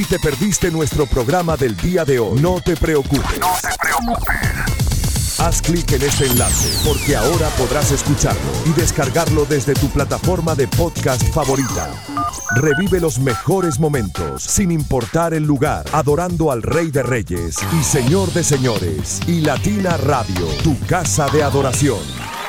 Si te perdiste nuestro programa del día de hoy, no te preocupes. No te preocupes. Haz clic en este enlace porque ahora podrás escucharlo y descargarlo desde tu plataforma de podcast favorita. Revive los mejores momentos sin importar el lugar, adorando al Rey de Reyes y Señor de Señores y Latina Radio, tu casa de adoración.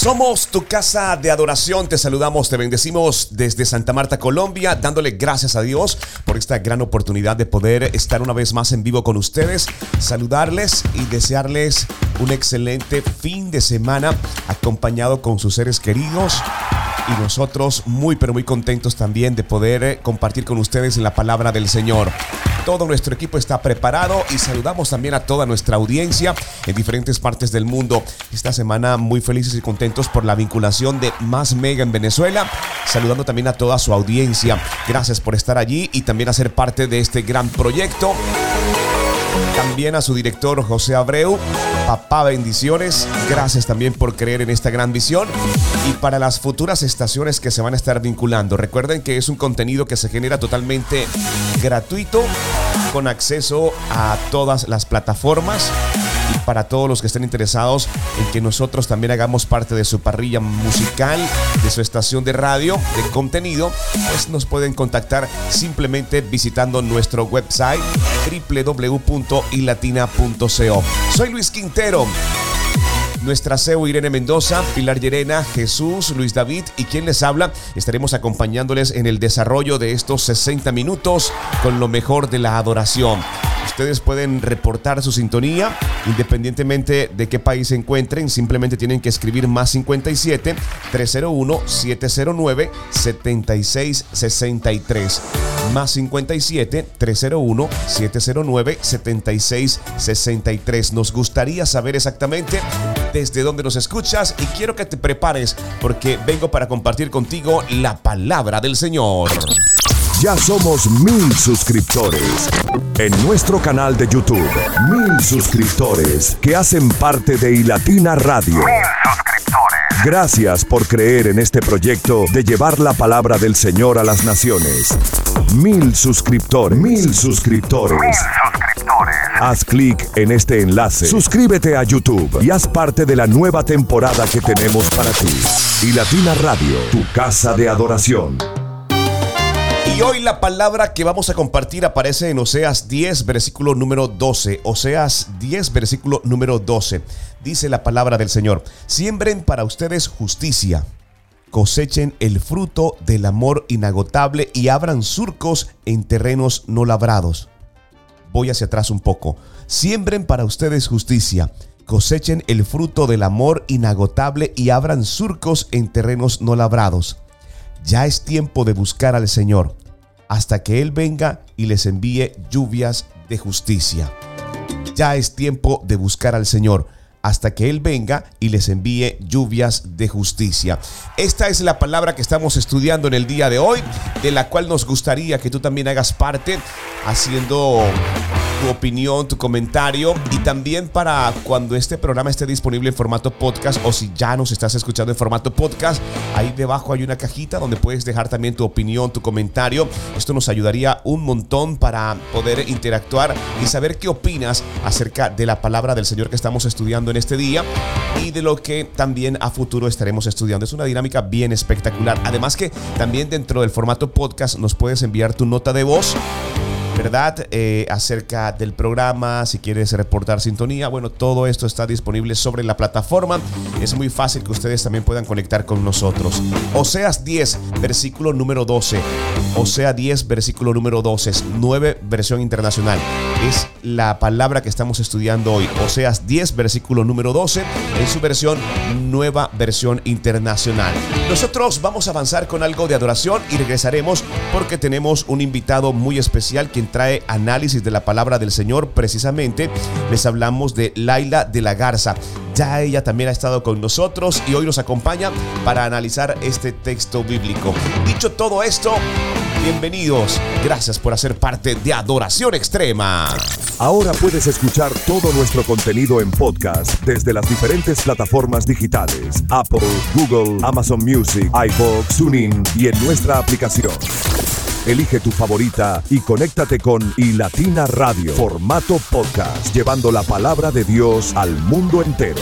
Somos tu casa de adoración, te saludamos, te bendecimos desde Santa Marta, Colombia, dándole gracias a Dios por esta gran oportunidad de poder estar una vez más en vivo con ustedes, saludarles y desearles un excelente fin de semana acompañado con sus seres queridos y nosotros muy pero muy contentos también de poder eh, compartir con ustedes la palabra del Señor. Todo nuestro equipo está preparado y saludamos también a toda nuestra audiencia en diferentes partes del mundo. Esta semana muy felices y contentos por la vinculación de Más Mega en Venezuela. Saludando también a toda su audiencia. Gracias por estar allí y también a ser parte de este gran proyecto. También a su director José Abreu. Papá, bendiciones. Gracias también por creer en esta gran visión. Y para las futuras estaciones que se van a estar vinculando, recuerden que es un contenido que se genera totalmente gratuito, con acceso a todas las plataformas y para todos los que estén interesados en que nosotros también hagamos parte de su parrilla musical, de su estación de radio, de contenido, pues nos pueden contactar simplemente visitando nuestro website www.ilatina.co. Soy Luis Quintero. Nuestra CEO Irene Mendoza, Pilar Llerena, Jesús, Luis David y quien les habla, estaremos acompañándoles en el desarrollo de estos 60 minutos con lo mejor de la adoración. Ustedes pueden reportar su sintonía independientemente de qué país se encuentren. Simplemente tienen que escribir más 57 301 709 7663. Más 57 301 709 7663. Nos gustaría saber exactamente desde dónde nos escuchas y quiero que te prepares porque vengo para compartir contigo la palabra del Señor. Ya somos mil suscriptores. En nuestro canal de YouTube, mil suscriptores que hacen parte de iLatina Radio. Mil suscriptores. Gracias por creer en este proyecto de llevar la palabra del Señor a las naciones. Mil suscriptores. Mil suscriptores. Mil suscriptores. Haz clic en este enlace, suscríbete a YouTube y haz parte de la nueva temporada que tenemos para ti. Y Latina Radio, tu casa de adoración. Y hoy la palabra que vamos a compartir aparece en Oseas 10, versículo número 12. Oseas 10, versículo número 12. Dice la palabra del Señor, siembren para ustedes justicia, cosechen el fruto del amor inagotable y abran surcos en terrenos no labrados. Voy hacia atrás un poco. Siembren para ustedes justicia, cosechen el fruto del amor inagotable y abran surcos en terrenos no labrados. Ya es tiempo de buscar al Señor hasta que Él venga y les envíe lluvias de justicia. Ya es tiempo de buscar al Señor hasta que Él venga y les envíe lluvias de justicia. Esta es la palabra que estamos estudiando en el día de hoy, de la cual nos gustaría que tú también hagas parte haciendo tu opinión, tu comentario y también para cuando este programa esté disponible en formato podcast o si ya nos estás escuchando en formato podcast, ahí debajo hay una cajita donde puedes dejar también tu opinión, tu comentario. Esto nos ayudaría un montón para poder interactuar y saber qué opinas acerca de la palabra del Señor que estamos estudiando en este día y de lo que también a futuro estaremos estudiando. Es una dinámica bien espectacular. Además que también dentro del formato podcast nos puedes enviar tu nota de voz ¿verdad? Eh, acerca del programa, si quieres reportar sintonía, bueno, todo esto está disponible sobre la plataforma. Es muy fácil que ustedes también puedan conectar con nosotros. Oseas 10, versículo número 12. Osea 10, versículo número 12. Es 9, versión internacional. Es la palabra que estamos estudiando hoy. Oseas 10, versículo número 12, en su versión nueva versión internacional. Nosotros vamos a avanzar con algo de adoración y regresaremos porque tenemos un invitado muy especial quien trae análisis de la palabra del Señor. Precisamente les hablamos de Laila de la Garza. Ya ella también ha estado con nosotros y hoy nos acompaña para analizar este texto bíblico. Dicho todo esto, bienvenidos. Gracias por hacer parte de Adoración Extrema. Ahora puedes escuchar todo nuestro contenido en podcast desde las diferentes plataformas digitales: Apple, Google, Amazon Music, iVoox, TuneIn y en nuestra aplicación. Elige tu favorita y conéctate con iLatina Radio, formato podcast, llevando la palabra de Dios al mundo entero.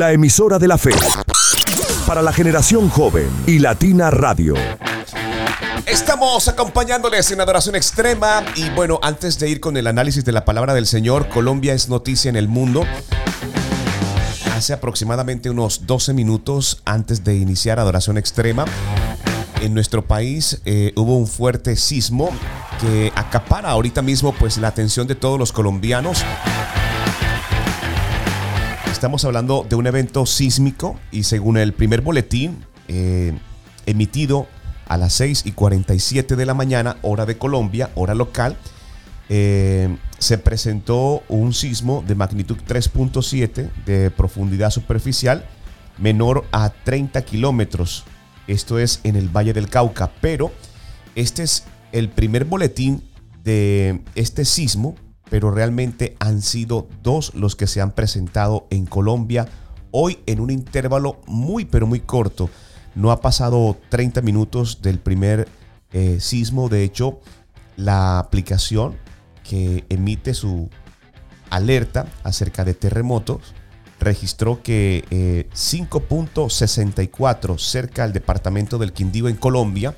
la emisora de la fe. Para la generación joven y Latina Radio. Estamos acompañándoles en adoración extrema y bueno, antes de ir con el análisis de la palabra del Señor, Colombia es noticia en el mundo. Hace aproximadamente unos 12 minutos antes de iniciar adoración extrema, en nuestro país eh, hubo un fuerte sismo que acapara ahorita mismo pues la atención de todos los colombianos. Estamos hablando de un evento sísmico y según el primer boletín eh, emitido a las 6 y 47 de la mañana, hora de Colombia, hora local, eh, se presentó un sismo de magnitud 3.7 de profundidad superficial menor a 30 kilómetros. Esto es en el Valle del Cauca, pero este es el primer boletín de este sismo, pero realmente han sido dos los que se han presentado en Colombia hoy en un intervalo muy, pero muy corto. No ha pasado 30 minutos del primer eh, sismo. De hecho, la aplicación que emite su alerta acerca de terremotos registró que eh, 5.64 cerca del departamento del Quindío en Colombia,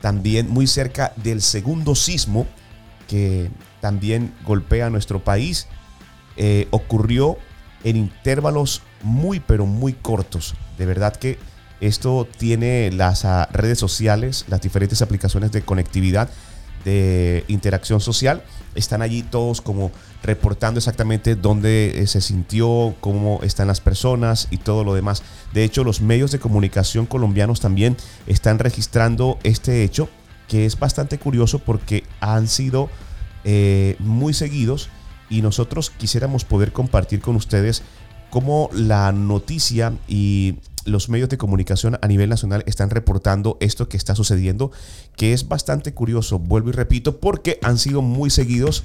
también muy cerca del segundo sismo que también golpea a nuestro país, eh, ocurrió en intervalos muy pero muy cortos. De verdad que esto tiene las ah, redes sociales, las diferentes aplicaciones de conectividad, de interacción social, están allí todos como reportando exactamente dónde eh, se sintió, cómo están las personas y todo lo demás. De hecho, los medios de comunicación colombianos también están registrando este hecho, que es bastante curioso porque han sido eh, muy seguidos y nosotros quisiéramos poder compartir con ustedes cómo la noticia y los medios de comunicación a nivel nacional están reportando esto que está sucediendo, que es bastante curioso, vuelvo y repito, porque han sido muy seguidos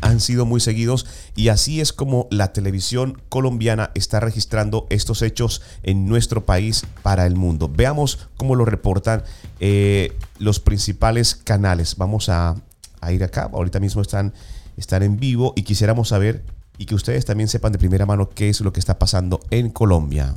han sido muy seguidos y así es como la televisión colombiana está registrando estos hechos en nuestro país para el mundo. Veamos cómo lo reportan eh, los principales canales. Vamos a, a, ir acá, ahorita mismo están, están en vivo y quisiéramos saber y que ustedes también sepan de primera mano qué es lo que está pasando en Colombia.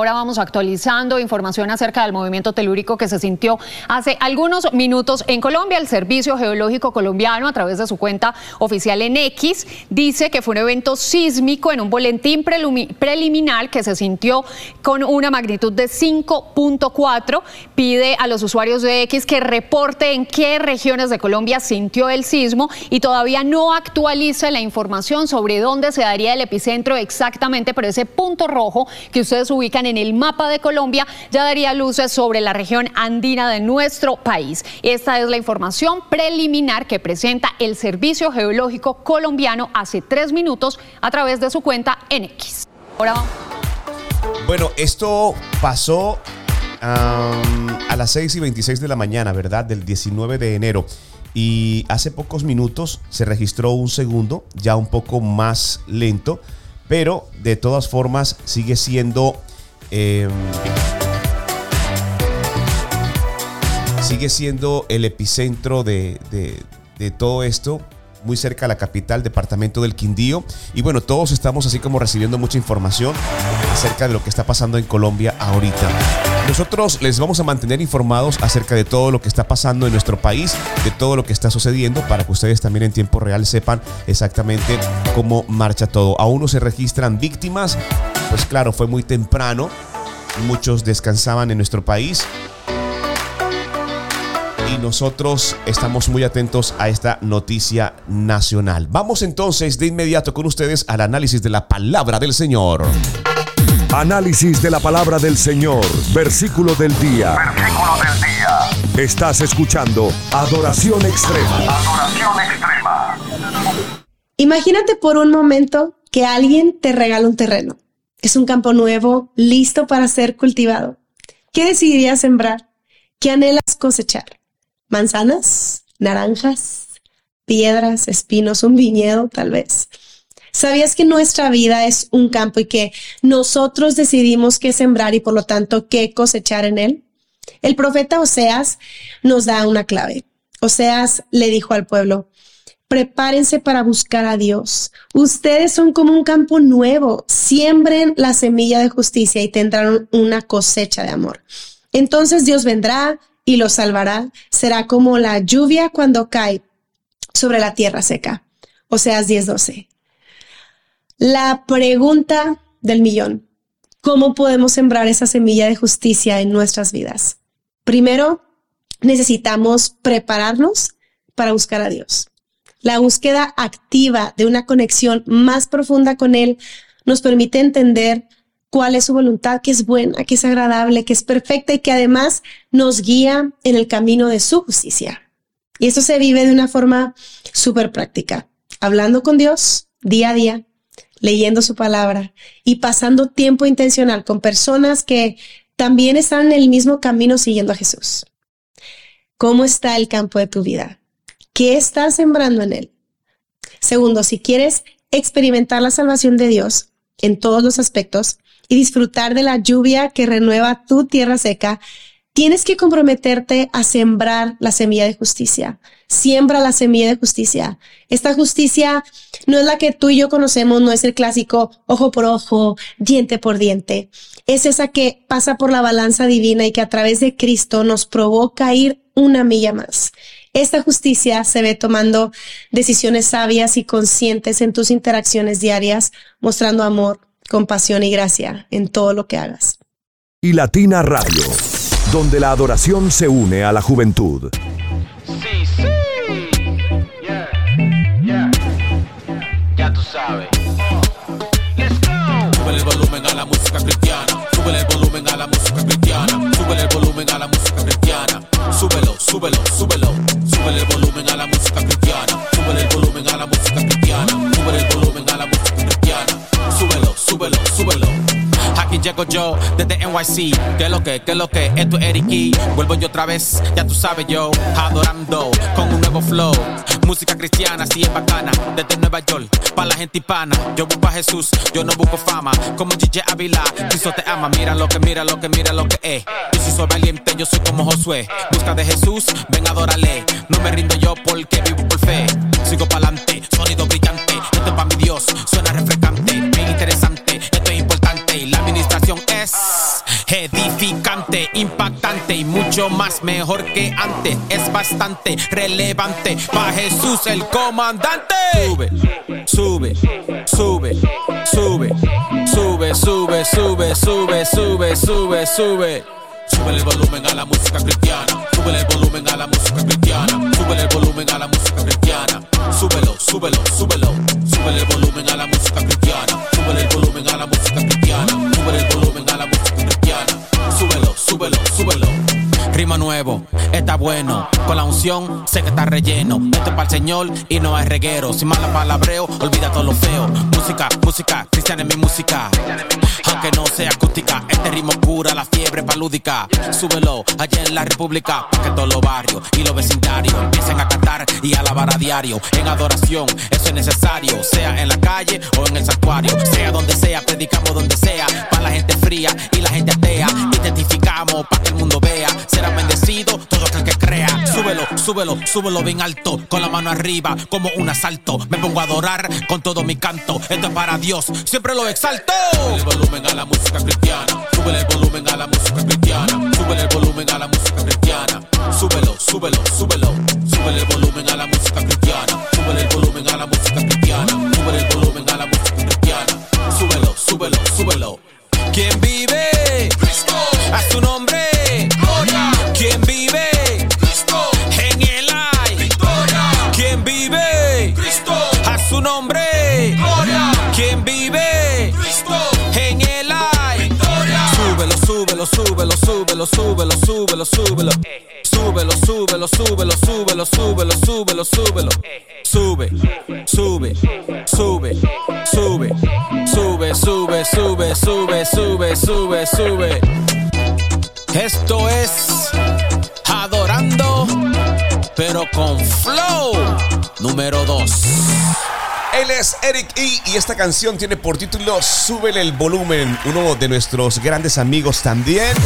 Ahora vamos actualizando información acerca del movimiento telúrico que se sintió hace algunos minutos en Colombia. El Servicio Geológico Colombiano, a través de su cuenta oficial en X, dice que fue un evento sísmico en un boletín preliminar que se sintió con una magnitud de 5.4. Pide a los usuarios de X que reporte en qué regiones de Colombia sintió el sismo y todavía no actualiza la información sobre dónde se daría el epicentro exactamente, pero ese punto rojo que ustedes ubican en el mapa de Colombia ya daría luces sobre la región andina de nuestro país. Esta es la información preliminar que presenta el Servicio Geológico Colombiano hace tres minutos a través de su cuenta en X. Ahora Bueno, esto pasó um, a las 6 y 26 de la mañana, ¿verdad? Del 19 de enero. Y hace pocos minutos se registró un segundo, ya un poco más lento, pero de todas formas sigue siendo eh, sigue siendo el epicentro de, de, de, todo esto, muy cerca a la capital, departamento del Quindío. Y bueno, todos estamos así como recibiendo mucha información acerca de lo que está pasando en Colombia ahorita. Nosotros les vamos a mantener informados acerca de todo lo que está pasando en nuestro país, de todo lo que está sucediendo, para que ustedes también en tiempo real sepan exactamente cómo marcha todo. Aún no se registran víctimas, pues claro, fue muy temprano, muchos descansaban en nuestro país y nosotros estamos muy atentos a esta noticia nacional. Vamos entonces de inmediato con ustedes al análisis de la palabra del Señor. Análisis de la palabra del Señor, versículo del día. Versículo del día. Estás escuchando Adoración Extrema. Adoración extrema. Imagínate por un momento que alguien te regala un terreno. Es un campo nuevo, listo para ser cultivado. ¿Qué decidirías sembrar? ¿Qué anhelas cosechar? ¿Manzanas? ¿Naranjas? ¿Piedras? ¿Espinos? ¿Un viñedo tal vez? ¿Sabías que nuestra vida es un campo y que nosotros decidimos qué sembrar y por lo tanto qué cosechar en él? El profeta Oseas nos da una clave. Oseas le dijo al pueblo, prepárense para buscar a Dios. Ustedes son como un campo nuevo. Siembren la semilla de justicia y tendrán una cosecha de amor. Entonces Dios vendrá y los salvará. Será como la lluvia cuando cae sobre la tierra seca. Oseas 10:12. La pregunta del millón. ¿Cómo podemos sembrar esa semilla de justicia en nuestras vidas? Primero, necesitamos prepararnos para buscar a Dios. La búsqueda activa de una conexión más profunda con Él nos permite entender cuál es su voluntad, que es buena, que es agradable, que es perfecta y que además nos guía en el camino de su justicia. Y eso se vive de una forma súper práctica, hablando con Dios día a día, leyendo su palabra y pasando tiempo intencional con personas que también están en el mismo camino siguiendo a Jesús. ¿Cómo está el campo de tu vida? ¿Qué estás sembrando en él? Segundo, si quieres experimentar la salvación de Dios en todos los aspectos y disfrutar de la lluvia que renueva tu tierra seca, tienes que comprometerte a sembrar la semilla de justicia. Siembra la semilla de justicia. Esta justicia no es la que tú y yo conocemos, no es el clásico ojo por ojo, diente por diente. Es esa que pasa por la balanza divina y que a través de Cristo nos provoca ir una milla más. Esta justicia se ve tomando decisiones sabias y conscientes en tus interacciones diarias, mostrando amor, compasión y gracia en todo lo que hagas. Y Latina Radio, donde la adoración se une a la juventud. Sí, sí. Yeah, yeah. Ya tú sabes. Let's go. Súbele el volumen a la música cristiana. Súbele el volumen a la música cristiana. Súbele el volumen a la música cristiana. Súbelo, súbelo, súbelo. Yo desde NYC. ¿Qué es lo que? ¿Qué es lo que? Esto es Eric E. Vuelvo yo otra vez, ya tú sabes yo. Adorando con un nuevo flow. Música cristiana, sí es bacana. Desde Nueva York, para la gente hispana. Yo busco a Jesús, yo no busco fama. Como DJ Avila, Cristo te ama. Mira lo que, mira lo que, mira lo que es. Yo sí soy valiente, yo soy como Josué. Busca de Jesús, ven adórale. No me rindo yo porque vivo por fe. Sigo pa'lante, sonido brillante. Esto es pa' mi Dios, suena refrescante. Es edificante, impactante y mucho más mejor que antes. Es bastante relevante para Jesús el comandante. Sube, sube, sube, sube, sube, sube, sube, sube, sube, sube, sube. Súbele el volumen a la música cristiana. Súbele el volumen a la música cristiana. Súbele el volumen a la música cristiana. Súbelo, súbelo, súbelo. Súbele el volumen a la música cristiana. Súbele el volumen a la música cristiana. Está bueno. Con la unción, sé que está relleno. Esto es para el Señor y no es reguero. Sin mala palabreo, olvida todo lo feo. Música, música, cristiana es mi música. Aunque no sea acústica, este ritmo cura la fiebre palúdica. Súbelo allá en la República, para que todos los barrios y los vecindarios empiecen a cantar y alabar a diario. En adoración, eso es necesario. Sea en la calle o en el santuario. Sea donde sea, predicamos donde sea. Para la gente fría y la gente atea. Identificamos para que el mundo vea. Será bendecido todo aquel que crea. Súbelo, súbelo, súbelo bien alto. Con la mano arriba, como un asalto. Me pongo a adorar con todo mi canto. Esto es para Dios, siempre lo exalto. Súbele el volumen a la música cristiana. Súbele el volumen a la música cristiana. Súbele el volumen a la música cristiana. Súbelo, súbelo, súbelo. Súbele el volumen a la música cristiana. Súbele el volumen a la música cristiana. Súbele el volumen a la música cristiana. Súbelo, súbelo, súbelo. ¿Quién vive? Cristo. A su nombre. Súbelo, súbelo, súbelo, súbelo, súbelo, súbelo. Súbelo, súbelo, súbelo, súbelo, súbelo, súbelo. Sube, sube, sube, sube, sube, sube, sube, sube, sube, sube, sube. Esto es Adorando, pero con flow número 2. Él es Eric E. y esta canción tiene por título Súbele el volumen, uno de nuestros grandes amigos también.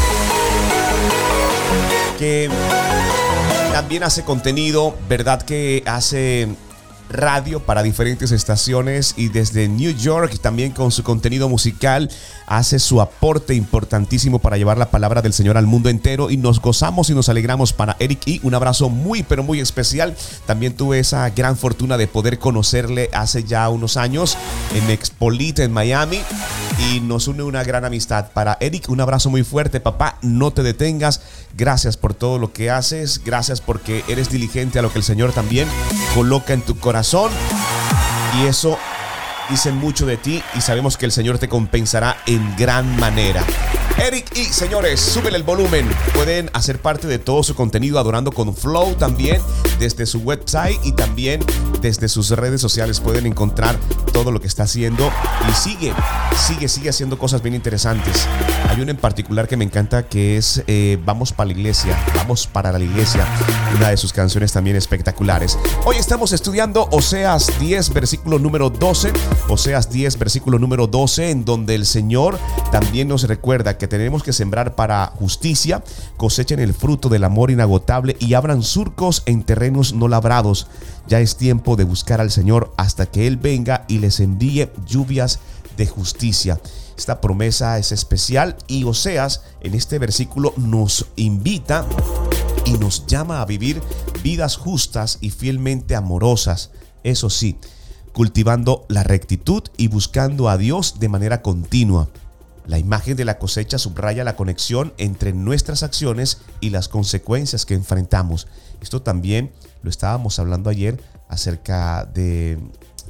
Que también hace contenido, ¿verdad? Que hace radio para diferentes estaciones y desde New York también con su contenido musical hace su aporte importantísimo para llevar la palabra del Señor al mundo entero y nos gozamos y nos alegramos para Eric y un abrazo muy pero muy especial. También tuve esa gran fortuna de poder conocerle hace ya unos años en Expolite en Miami y nos une una gran amistad. Para Eric un abrazo muy fuerte, papá, no te detengas. Gracias por todo lo que haces, gracias porque eres diligente a lo que el Señor también coloca en tu corazón y eso dice mucho de ti y sabemos que el Señor te compensará en gran manera. Eric y señores, súbele el volumen. Pueden hacer parte de todo su contenido adorando con Flow también desde su website y también desde sus redes sociales pueden encontrar todo lo que está haciendo y sigue, sigue, sigue haciendo cosas bien interesantes. Hay una en particular que me encanta que es eh, Vamos para la iglesia, vamos para la iglesia, una de sus canciones también espectaculares. Hoy estamos estudiando Oseas 10, versículo número 12, Oseas 10, versículo número 12, en donde el Señor también nos recuerda que tenemos que sembrar para justicia, cosechen el fruto del amor inagotable y abran surcos en terrenos no labrados. Ya es tiempo de buscar al Señor hasta que Él venga y les envíe lluvias de justicia. Esta promesa es especial y Oseas en este versículo nos invita y nos llama a vivir vidas justas y fielmente amorosas. Eso sí, cultivando la rectitud y buscando a Dios de manera continua. La imagen de la cosecha subraya la conexión entre nuestras acciones y las consecuencias que enfrentamos. Esto también lo estábamos hablando ayer acerca de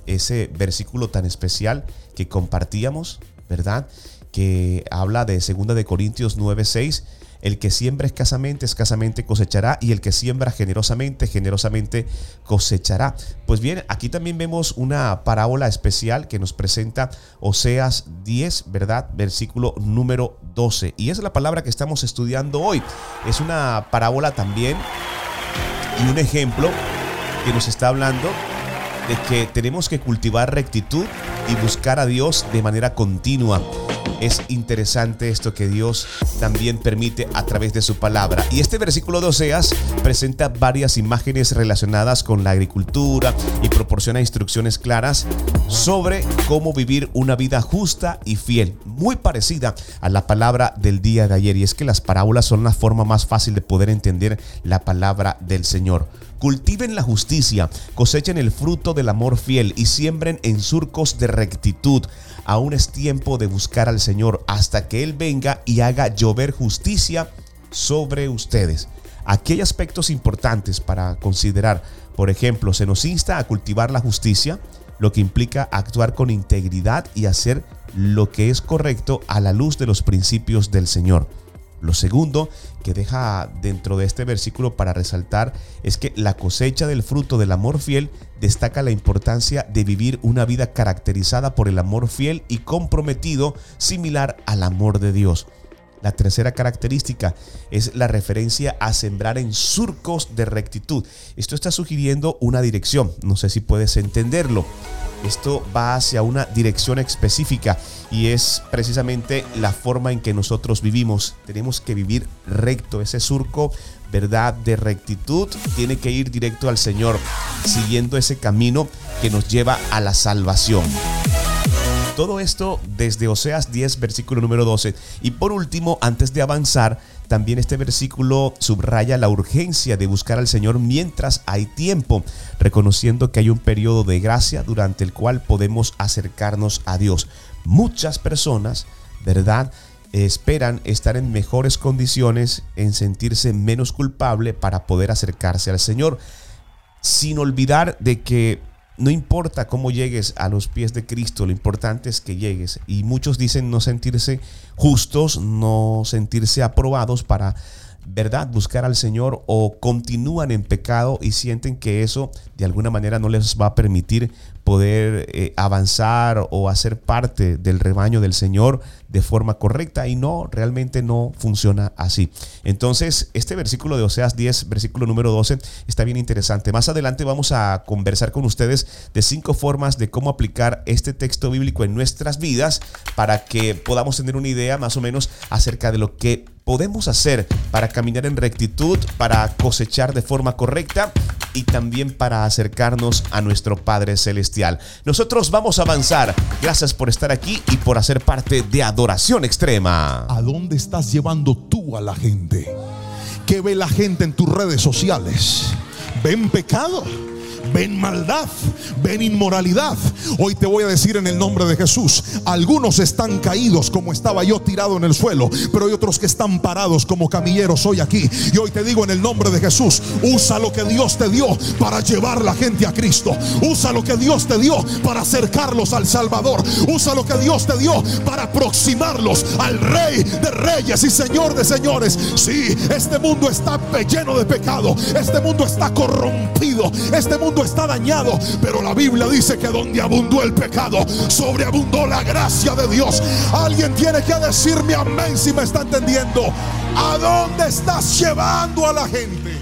ese versículo tan especial que compartíamos, ¿verdad? Que habla de 2 de Corintios 9:6 el que siembra escasamente, escasamente cosechará, y el que siembra generosamente, generosamente cosechará. Pues bien, aquí también vemos una parábola especial que nos presenta Oseas 10, ¿verdad? Versículo número 12. Y es la palabra que estamos estudiando hoy. Es una parábola también y un ejemplo que nos está hablando de que tenemos que cultivar rectitud y buscar a Dios de manera continua. Es interesante esto que Dios también permite a través de su palabra. Y este versículo de Oseas presenta varias imágenes relacionadas con la agricultura y proporciona instrucciones claras sobre cómo vivir una vida justa y fiel, muy parecida a la palabra del día de ayer. Y es que las parábolas son la forma más fácil de poder entender la palabra del Señor. Cultiven la justicia, cosechen el fruto del amor fiel y siembren en surcos de rectitud. Aún es tiempo de buscar al Señor hasta que Él venga y haga llover justicia sobre ustedes. Aquí hay aspectos importantes para considerar. Por ejemplo, se nos insta a cultivar la justicia, lo que implica actuar con integridad y hacer lo que es correcto a la luz de los principios del Señor. Lo segundo que deja dentro de este versículo para resaltar es que la cosecha del fruto del amor fiel destaca la importancia de vivir una vida caracterizada por el amor fiel y comprometido similar al amor de Dios. La tercera característica es la referencia a sembrar en surcos de rectitud. Esto está sugiriendo una dirección, no sé si puedes entenderlo. Esto va hacia una dirección específica y es precisamente la forma en que nosotros vivimos. Tenemos que vivir recto, ese surco, verdad, de rectitud, tiene que ir directo al Señor, siguiendo ese camino que nos lleva a la salvación. Todo esto desde Oseas 10, versículo número 12. Y por último, antes de avanzar, también este versículo subraya la urgencia de buscar al Señor mientras hay tiempo, reconociendo que hay un periodo de gracia durante el cual podemos acercarnos a Dios. Muchas personas, ¿verdad? Esperan estar en mejores condiciones, en sentirse menos culpable para poder acercarse al Señor, sin olvidar de que no importa cómo llegues a los pies de Cristo, lo importante es que llegues. Y muchos dicen no sentirse justos, no sentirse aprobados para, ¿verdad?, buscar al Señor o continúan en pecado y sienten que eso de alguna manera no les va a permitir poder eh, avanzar o hacer parte del rebaño del Señor de forma correcta y no, realmente no funciona así. Entonces, este versículo de Oseas 10, versículo número 12, está bien interesante. Más adelante vamos a conversar con ustedes de cinco formas de cómo aplicar este texto bíblico en nuestras vidas para que podamos tener una idea más o menos acerca de lo que podemos hacer para caminar en rectitud, para cosechar de forma correcta y también para acercarnos a nuestro Padre Celestial. Nosotros vamos a avanzar. Gracias por estar aquí y por hacer parte de Adoración Extrema. ¿A dónde estás llevando tú a la gente? ¿Qué ve la gente en tus redes sociales? ¿Ven pecado? Ven maldad, ven inmoralidad. Hoy te voy a decir en el nombre de Jesús, algunos están caídos como estaba yo tirado en el suelo, pero hay otros que están parados como camilleros hoy aquí. Y hoy te digo en el nombre de Jesús, usa lo que Dios te dio para llevar la gente a Cristo. Usa lo que Dios te dio para acercarlos al Salvador. Usa lo que Dios te dio para aproximarlos al Rey de Reyes y Señor de Señores. Sí, este mundo está lleno de pecado. Este mundo está corrompido. Este mundo está dañado. Pero la Biblia dice que donde abundó el pecado, sobreabundó la gracia de Dios. Alguien tiene que decirme amén si me está entendiendo. ¿A dónde estás llevando a la gente?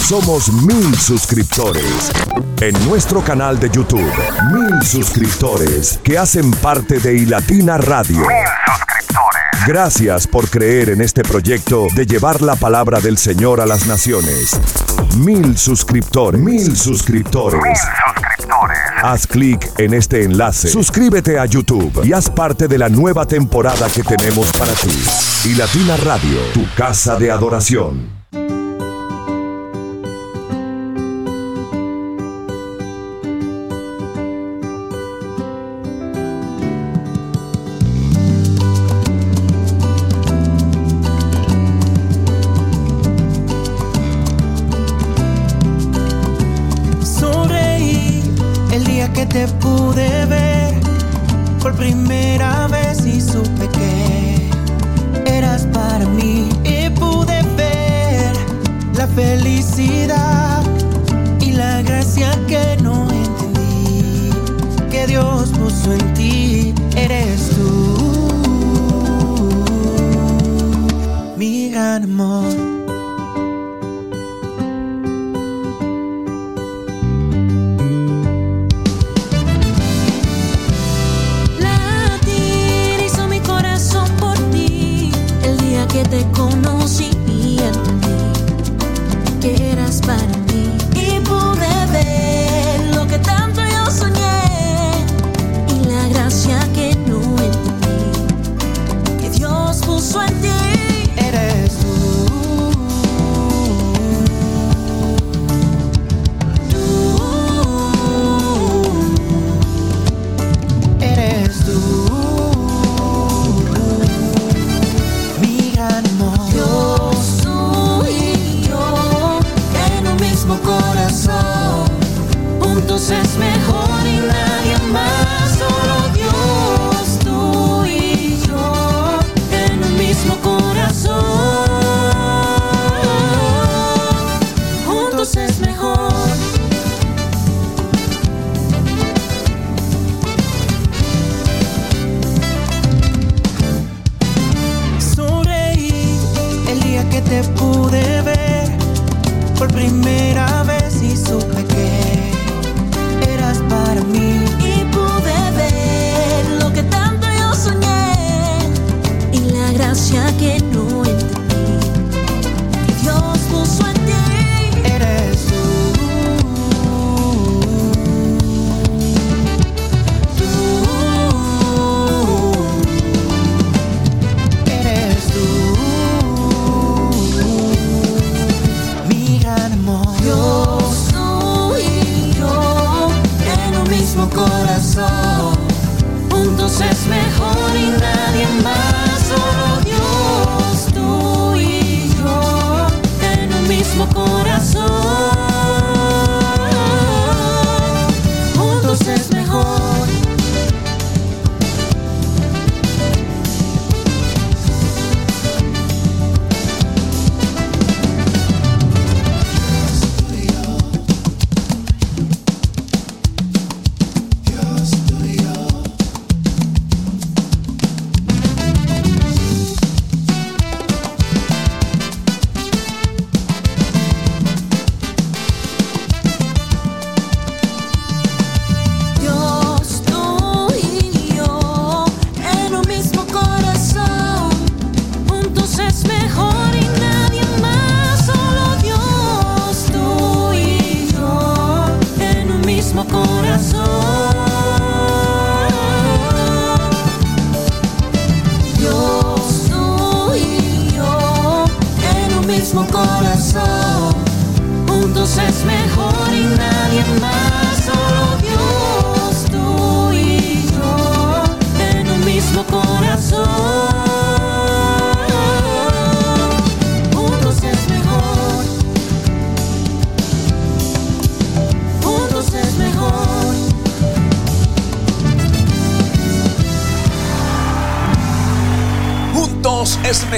Somos mil suscriptores. En nuestro canal de YouTube, mil suscriptores que hacen parte de Ilatina Radio. Mil suscriptores. Gracias por creer en este proyecto de llevar la palabra del Señor a las naciones. Mil suscriptores. Mil suscriptores. Mil suscriptores. Haz clic en este enlace. Suscríbete a YouTube y haz parte de la nueva temporada que tenemos para ti. Y Latina Radio, tu casa de adoración.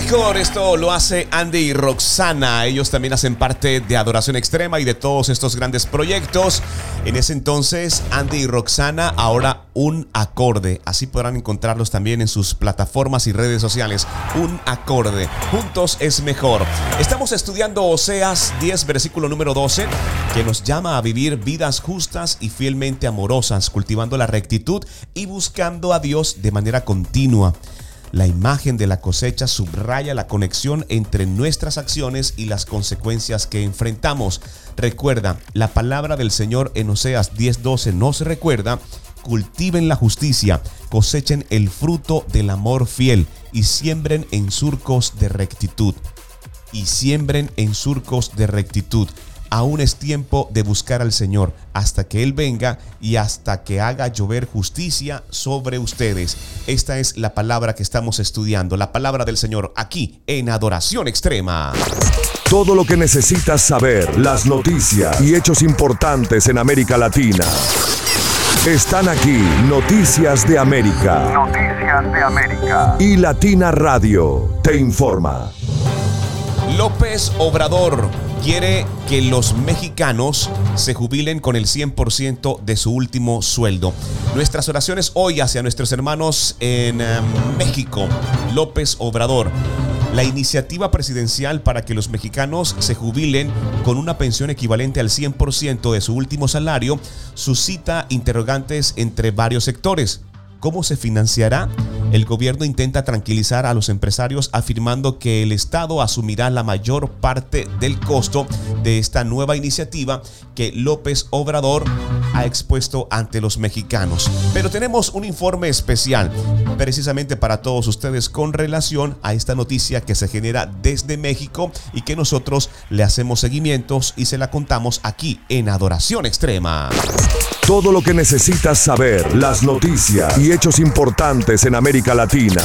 mejor. Esto lo hace Andy y Roxana. Ellos también hacen parte de Adoración Extrema y de todos estos grandes proyectos. En ese entonces, Andy y Roxana, ahora un acorde. Así podrán encontrarlos también en sus plataformas y redes sociales. Un acorde. Juntos es mejor. Estamos estudiando Oseas 10, versículo número 12, que nos llama a vivir vidas justas y fielmente amorosas, cultivando la rectitud y buscando a Dios de manera continua. La imagen de la cosecha subraya la conexión entre nuestras acciones y las consecuencias que enfrentamos. Recuerda, la palabra del Señor en Oseas 10:12 nos recuerda, cultiven la justicia, cosechen el fruto del amor fiel y siembren en surcos de rectitud. Y siembren en surcos de rectitud. Aún es tiempo de buscar al Señor hasta que Él venga y hasta que haga llover justicia sobre ustedes. Esta es la palabra que estamos estudiando, la palabra del Señor aquí en Adoración Extrema. Todo lo que necesitas saber, las noticias y hechos importantes en América Latina. Están aquí Noticias de América. Noticias de América. Y Latina Radio te informa. López Obrador quiere que los mexicanos se jubilen con el 100% de su último sueldo. Nuestras oraciones hoy hacia nuestros hermanos en eh, México. López Obrador. La iniciativa presidencial para que los mexicanos se jubilen con una pensión equivalente al 100% de su último salario suscita interrogantes entre varios sectores. ¿Cómo se financiará? El gobierno intenta tranquilizar a los empresarios afirmando que el Estado asumirá la mayor parte del costo de esta nueva iniciativa que López Obrador ha expuesto ante los mexicanos. Pero tenemos un informe especial precisamente para todos ustedes con relación a esta noticia que se genera desde México y que nosotros le hacemos seguimientos y se la contamos aquí en Adoración Extrema. Todo lo que necesitas saber, las noticias y hechos importantes en América Latina.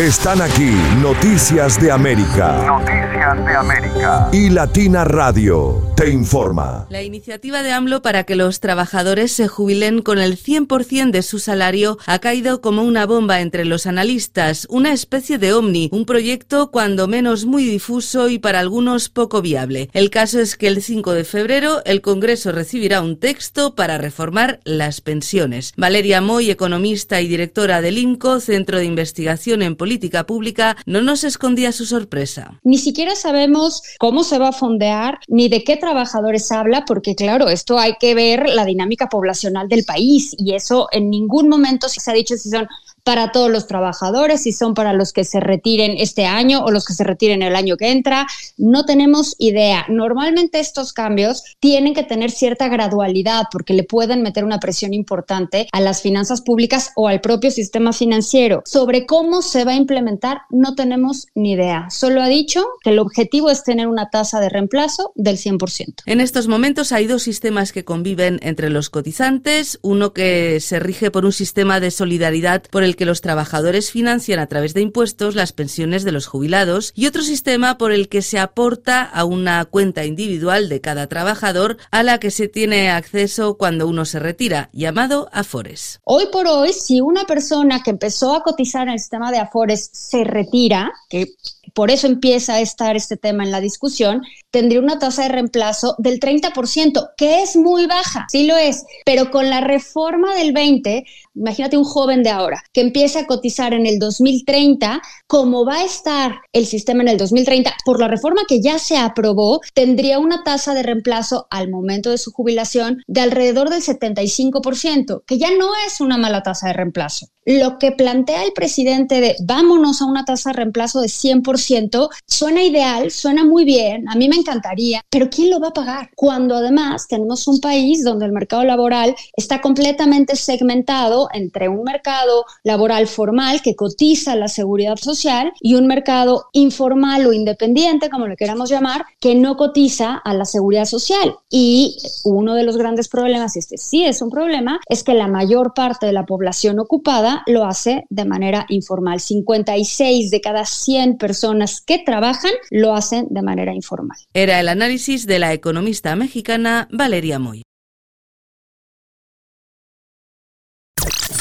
Están aquí Noticias de América. Noticias de América. Y Latina Radio te informa. La iniciativa de AMLO para que los trabajadores se jubilen con el 100% de su salario ha caído como una bomba entre los analistas, una especie de ovni, un proyecto cuando menos muy difuso y para algunos poco viable. El caso es que el 5 de febrero el Congreso recibirá un texto para reformar las pensiones. Valeria Moy, economista y directora del INCO, Centro de Investigación en Política Pública, no nos escondía su sorpresa. Ni siquiera sabemos cómo se va a fondear ni de qué trabajadores habla, porque claro, esto hay que ver la dinámica poblacional del país y eso en ningún momento se ha dicho si son para todos los trabajadores, si son para los que se retiren este año o los que se retiren el año que entra. No tenemos idea. Normalmente estos cambios tienen que tener cierta gradualidad porque le pueden meter una presión importante a las finanzas públicas o al propio sistema financiero. Sobre cómo se va a implementar, no tenemos ni idea. Solo ha dicho que el objetivo es tener una tasa de reemplazo del 100%. En estos momentos hay dos sistemas que conviven entre los cotizantes, uno que se rige por un sistema de solidaridad por el que los trabajadores financian a través de impuestos las pensiones de los jubilados y otro sistema por el que se aporta a una cuenta individual de cada trabajador a la que se tiene acceso cuando uno se retira, llamado Afores. Hoy por hoy, si una persona que empezó a cotizar en el sistema de Afores se retira, que por eso empieza a estar este tema en la discusión, tendría una tasa de reemplazo del 30%, que es muy baja, sí lo es, pero con la reforma del 20, imagínate un joven de ahora que empieza a cotizar en el 2030, como va a estar el sistema en el 2030, por la reforma que ya se aprobó, tendría una tasa de reemplazo al momento de su jubilación de alrededor del 75%, que ya no es una mala tasa de reemplazo. Lo que plantea el presidente de vámonos a una tasa de reemplazo de 100% suena ideal, suena muy bien, a mí me encantaría, pero ¿quién lo va a pagar? Cuando además tenemos un país donde el mercado laboral está completamente segmentado entre un mercado laboral formal que cotiza la seguridad social y un mercado informal o independiente, como le queramos llamar, que no cotiza a la seguridad social. Y uno de los grandes problemas, y este sí es un problema, es que la mayor parte de la población ocupada lo hace de manera informal. 56 de cada 100 personas que trabajan lo hacen de manera informal. Era el análisis de la economista mexicana Valeria Moy.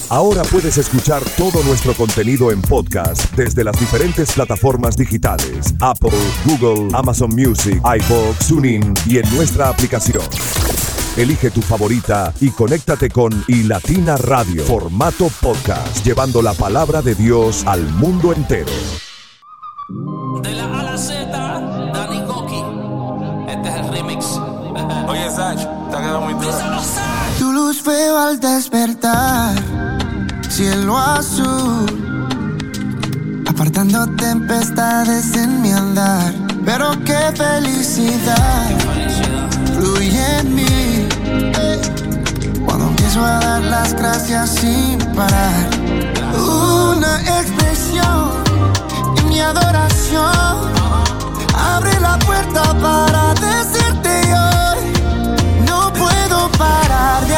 Ahora puedes escuchar todo nuestro contenido en podcast desde las diferentes plataformas digitales: Apple, Google, Amazon Music, iVoox, TuneIn y en nuestra aplicación. Elige tu favorita y conéctate con iLatina Radio, formato podcast, llevando la palabra de Dios al mundo entero. De la A a la Z, Danny Goki. Este es el remix. Oye, Zach, te ha quedado muy duro. Luz veo al despertar, cielo azul, apartando tempestades en mi andar. Pero qué felicidad fluye en mí cuando empiezo a dar las gracias sin parar. Una expresión en mi adoración abre la puerta para decirte hoy.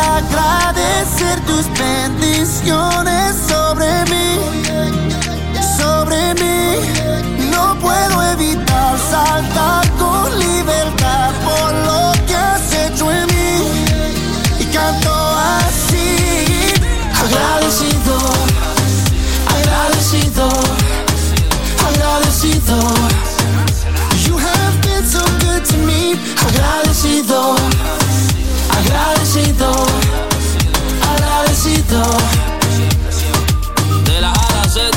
Agradecer tus bendiciones sobre mí, sobre mí. No puedo evitar saltar con libertad por lo que has hecho en mí. Y canto así, agradecido, agradecido, agradecido. You have been so good to me. Agradecido, agradecido, De la A Z.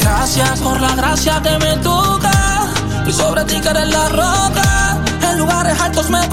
Gracias por la gracia que me toca. Y sobre ti que eres la roca. En lugares altos me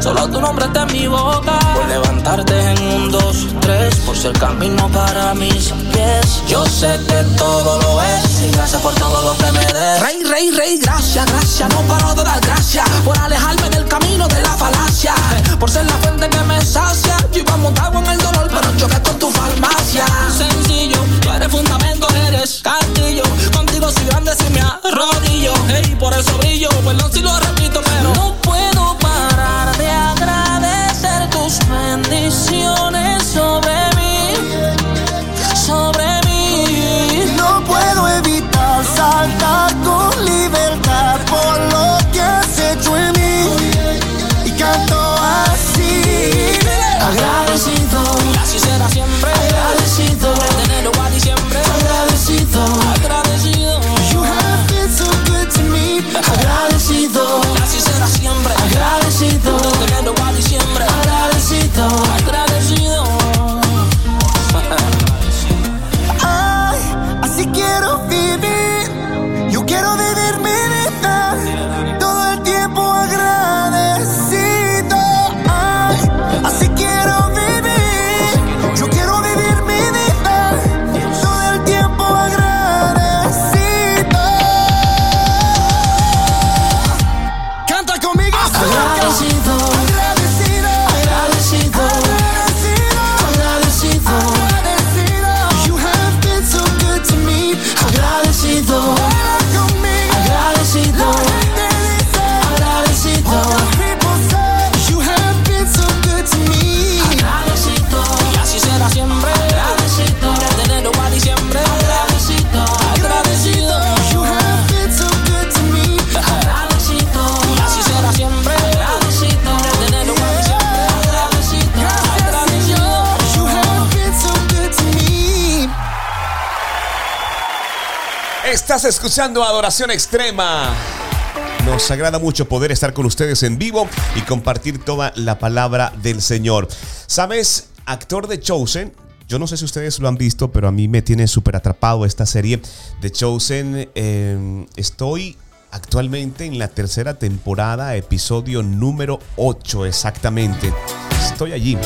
Solo tu nombre está en mi boca. Por levantarte en un, dos, tres. Por ser camino para mis pies. Yo sé que todo lo es. Y gracias por todo lo que me des. Rey, rey, rey, gracias, gracias. No paro de dar gracias. Por alejarme del camino de la falacia. Por ser la fuente que me sacia. Yo iba montado en el dolor, pero choqué con tu farmacia. Sencillo, tú eres fundamento, eres castillo. Contigo soy grande si me arrodillo. Ey, por eso brillo. Perdón si lo repito, pero no agradecido, Y así será siempre. Agradecido. Estás escuchando Adoración Extrema. Nos agrada mucho poder estar con ustedes en vivo y compartir toda la palabra del Señor. ¿Sabes? Actor de Chosen. Yo no sé si ustedes lo han visto, pero a mí me tiene súper atrapado esta serie de Chosen. Eh, estoy actualmente en la tercera temporada, episodio número 8 exactamente. Estoy allí.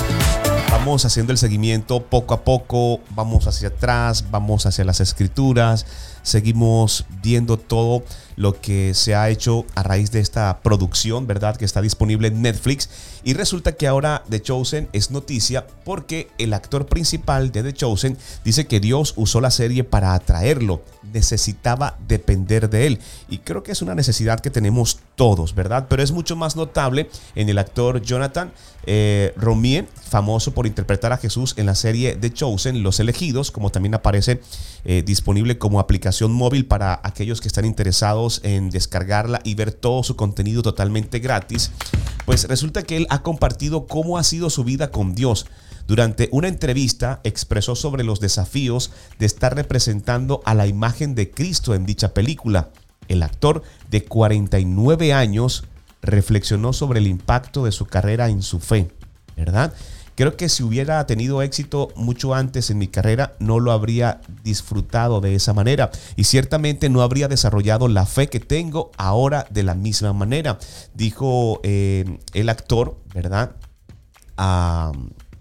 Vamos haciendo el seguimiento poco a poco, vamos hacia atrás, vamos hacia las escrituras, seguimos viendo todo lo que se ha hecho a raíz de esta producción, ¿verdad? Que está disponible en Netflix. Y resulta que ahora The Chosen es noticia porque el actor principal de The Chosen dice que Dios usó la serie para atraerlo. Necesitaba depender de él. Y creo que es una necesidad que tenemos todos, ¿verdad? Pero es mucho más notable en el actor Jonathan eh, Romien, famoso por interpretar a Jesús en la serie The Chosen, Los Elegidos, como también aparece eh, disponible como aplicación móvil para aquellos que están interesados en descargarla y ver todo su contenido totalmente gratis. Pues resulta que él ha compartido cómo ha sido su vida con Dios. Durante una entrevista expresó sobre los desafíos de estar representando a la imagen de Cristo en dicha película. El actor de 49 años reflexionó sobre el impacto de su carrera en su fe, ¿verdad? Creo que si hubiera tenido éxito mucho antes en mi carrera, no lo habría disfrutado de esa manera y ciertamente no habría desarrollado la fe que tengo ahora de la misma manera, dijo eh, el actor, ¿verdad? A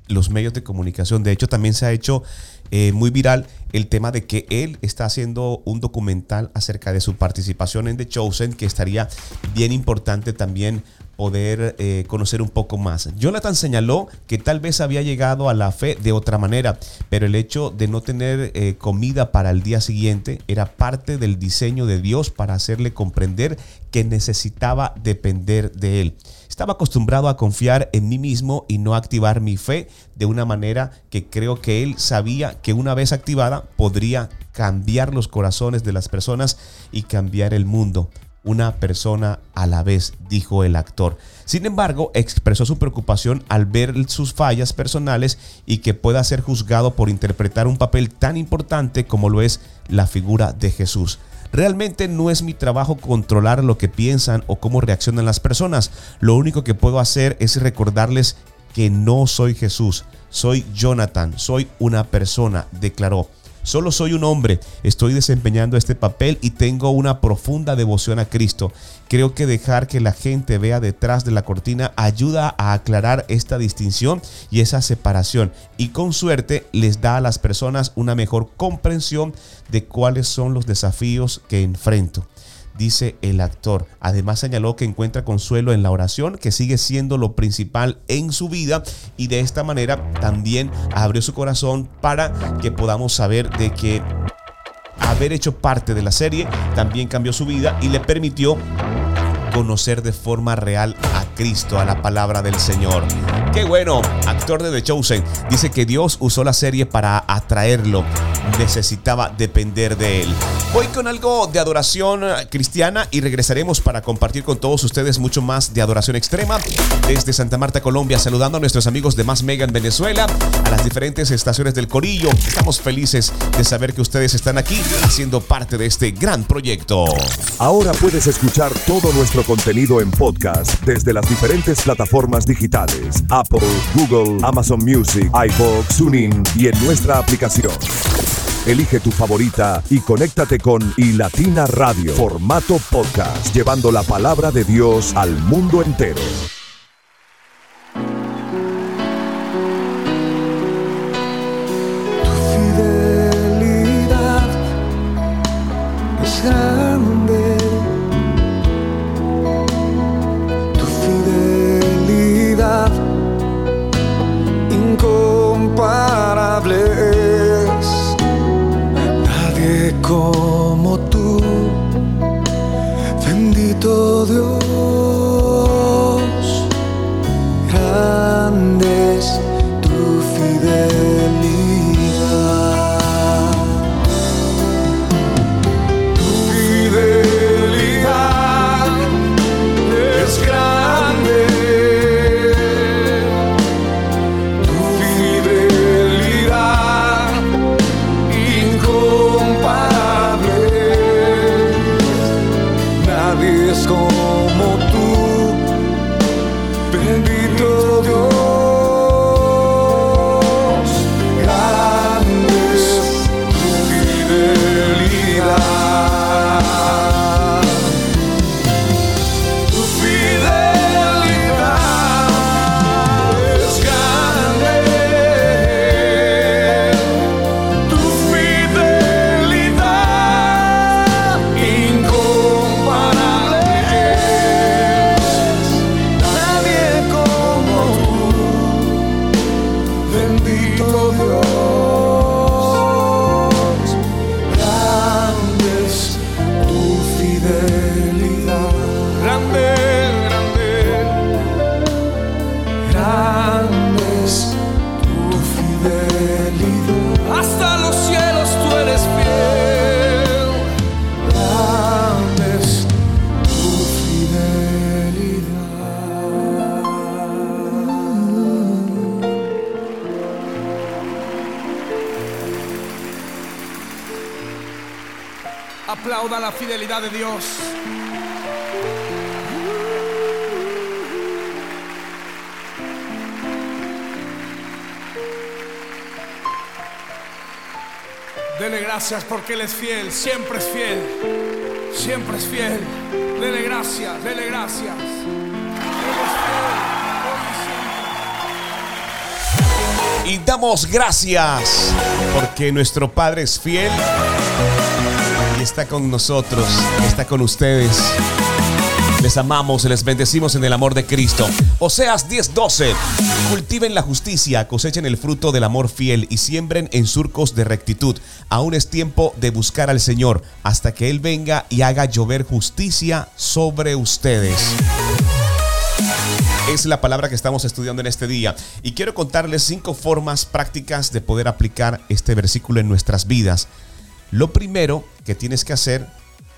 los medios de comunicación. De hecho, también se ha hecho eh, muy viral el tema de que él está haciendo un documental acerca de su participación en The Chosen, que estaría bien importante también poder eh, conocer un poco más. Jonathan señaló que tal vez había llegado a la fe de otra manera, pero el hecho de no tener eh, comida para el día siguiente era parte del diseño de Dios para hacerle comprender que necesitaba depender de él. Estaba acostumbrado a confiar en mí mismo y no activar mi fe de una manera que creo que él sabía que una vez activada podría cambiar los corazones de las personas y cambiar el mundo una persona a la vez, dijo el actor. Sin embargo, expresó su preocupación al ver sus fallas personales y que pueda ser juzgado por interpretar un papel tan importante como lo es la figura de Jesús. Realmente no es mi trabajo controlar lo que piensan o cómo reaccionan las personas. Lo único que puedo hacer es recordarles que no soy Jesús, soy Jonathan, soy una persona, declaró. Solo soy un hombre, estoy desempeñando este papel y tengo una profunda devoción a Cristo. Creo que dejar que la gente vea detrás de la cortina ayuda a aclarar esta distinción y esa separación y con suerte les da a las personas una mejor comprensión de cuáles son los desafíos que enfrento dice el actor. Además señaló que encuentra consuelo en la oración, que sigue siendo lo principal en su vida y de esta manera también abrió su corazón para que podamos saber de que haber hecho parte de la serie también cambió su vida y le permitió conocer de forma real a Cristo, a la palabra del Señor. Qué bueno, actor de The Chosen, dice que Dios usó la serie para atraerlo, necesitaba depender de él. Voy con algo de adoración cristiana y regresaremos para compartir con todos ustedes mucho más de adoración extrema desde Santa Marta, Colombia, saludando a nuestros amigos de Más Mega en Venezuela, a las diferentes estaciones del Corillo. Estamos felices de saber que ustedes están aquí haciendo parte de este gran proyecto. Ahora puedes escuchar todo nuestro contenido en podcast desde las diferentes plataformas digitales: Apple, Google, Amazon Music, iVoox, TuneIn y en nuestra aplicación. Elige tu favorita y conéctate con iLatina Radio, formato podcast, llevando la palabra de Dios al mundo entero. Bendito porque Él es fiel, siempre es fiel, siempre es fiel. Dele gracias, dele gracias. Y damos gracias porque nuestro Padre es fiel y está con nosotros, está con ustedes. Les amamos, les bendecimos en el amor de Cristo. Oseas 10:12. Cultiven la justicia, cosechen el fruto del amor fiel y siembren en surcos de rectitud. Aún es tiempo de buscar al Señor hasta que Él venga y haga llover justicia sobre ustedes. Es la palabra que estamos estudiando en este día. Y quiero contarles cinco formas prácticas de poder aplicar este versículo en nuestras vidas. Lo primero que tienes que hacer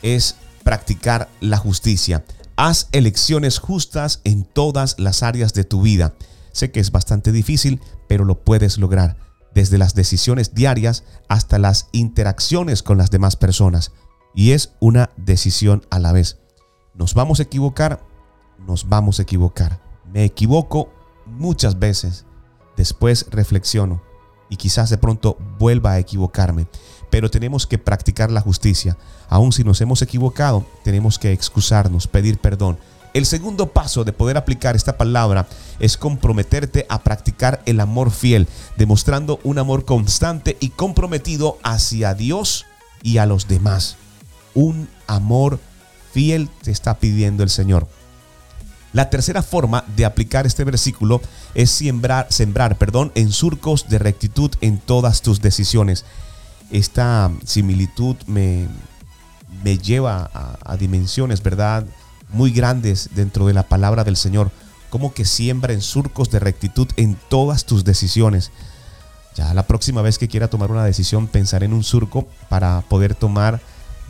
es practicar la justicia. Haz elecciones justas en todas las áreas de tu vida. Sé que es bastante difícil, pero lo puedes lograr. Desde las decisiones diarias hasta las interacciones con las demás personas. Y es una decisión a la vez. Nos vamos a equivocar, nos vamos a equivocar. Me equivoco muchas veces. Después reflexiono y quizás de pronto vuelva a equivocarme. Pero tenemos que practicar la justicia. Aun si nos hemos equivocado, tenemos que excusarnos, pedir perdón. El segundo paso de poder aplicar esta palabra es comprometerte a practicar el amor fiel, demostrando un amor constante y comprometido hacia Dios y a los demás. Un amor fiel te está pidiendo el Señor. La tercera forma de aplicar este versículo es sembrar, sembrar perdón, en surcos de rectitud en todas tus decisiones. Esta similitud me, me lleva a, dimensiones, ¿verdad? Muy grandes dentro de la palabra del Señor. Como que siembra en surcos de rectitud en todas tus decisiones. Ya la próxima vez que quiera tomar una decisión, pensaré en un surco para poder tomar,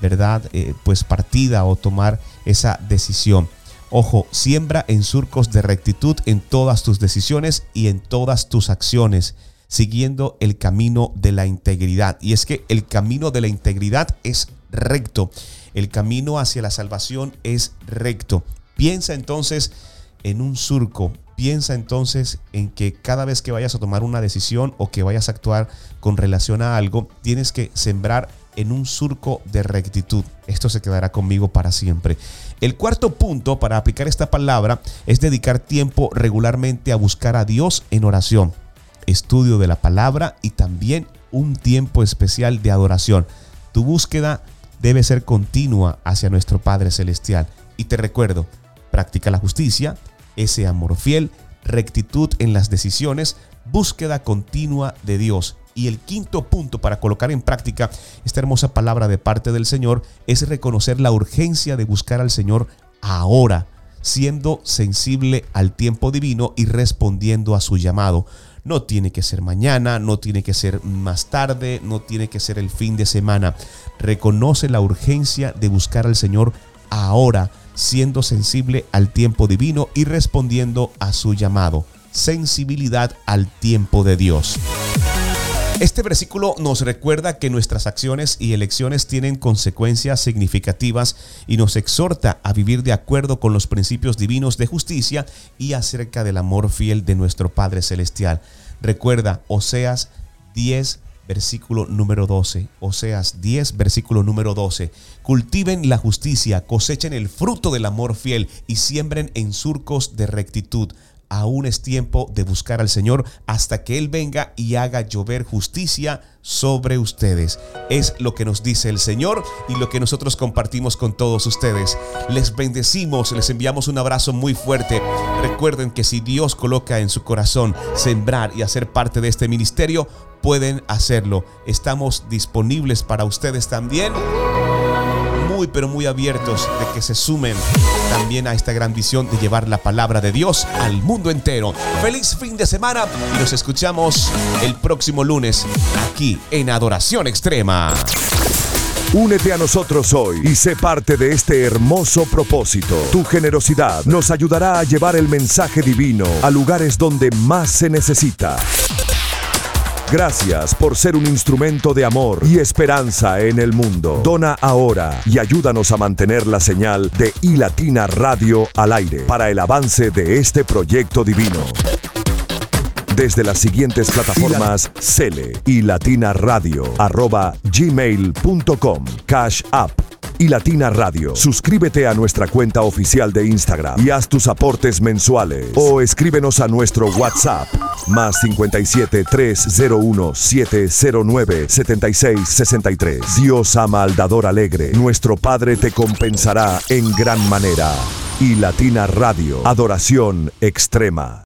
¿verdad? Eh, pues partida o tomar esa decisión. Ojo, siembra en surcos de rectitud en todas tus decisiones y en todas tus acciones, siguiendo el camino de la integridad. Y es que el camino de la integridad es recto. El camino hacia la salvación es recto. Piensa entonces en un surco. Piensa entonces en que cada vez que vayas a tomar una decisión o que vayas a actuar con relación a algo, tienes que sembrar en un surco de rectitud. Esto se quedará conmigo para siempre. El cuarto punto para aplicar esta palabra es dedicar tiempo regularmente a buscar a Dios en oración, estudio de la palabra y también un tiempo especial de adoración. Tu búsqueda debe ser continua hacia nuestro Padre Celestial. Y te recuerdo, practica la justicia, ese amor fiel, rectitud en las decisiones, búsqueda continua de Dios. Y el quinto punto para colocar en práctica esta hermosa palabra de parte del Señor es reconocer la urgencia de buscar al Señor ahora, siendo sensible al tiempo divino y respondiendo a su llamado. No tiene que ser mañana, no tiene que ser más tarde, no tiene que ser el fin de semana. Reconoce la urgencia de buscar al Señor ahora, siendo sensible al tiempo divino y respondiendo a su llamado. Sensibilidad al tiempo de Dios. Este versículo nos recuerda que nuestras acciones y elecciones tienen consecuencias significativas y nos exhorta a vivir de acuerdo con los principios divinos de justicia y acerca del amor fiel de nuestro Padre Celestial. Recuerda, Oseas 10, versículo número 12. Oseas 10, versículo número 12. Cultiven la justicia, cosechen el fruto del amor fiel y siembren en surcos de rectitud aún es tiempo de buscar al Señor hasta que Él venga y haga llover justicia sobre ustedes. Es lo que nos dice el Señor y lo que nosotros compartimos con todos ustedes. Les bendecimos, les enviamos un abrazo muy fuerte. Recuerden que si Dios coloca en su corazón sembrar y hacer parte de este ministerio, pueden hacerlo. Estamos disponibles para ustedes también muy pero muy abiertos de que se sumen también a esta gran visión de llevar la palabra de Dios al mundo entero. Feliz fin de semana y nos escuchamos el próximo lunes aquí en Adoración Extrema. Únete a nosotros hoy y sé parte de este hermoso propósito. Tu generosidad nos ayudará a llevar el mensaje divino a lugares donde más se necesita. Gracias por ser un instrumento de amor y esperanza en el mundo. Dona ahora y ayúdanos a mantener la señal de iLatina Radio al aire para el avance de este proyecto divino. desde las siguientes plataformas Cele y Latina Radio, arroba gmail.com, Cash App y Latina Radio. Suscríbete a nuestra cuenta oficial de Instagram y haz tus aportes mensuales o escríbenos a nuestro WhatsApp más 57 301 709 76 63. Dios ama al dador alegre. Nuestro Padre te compensará en gran manera. Y Latina Radio, adoración extrema.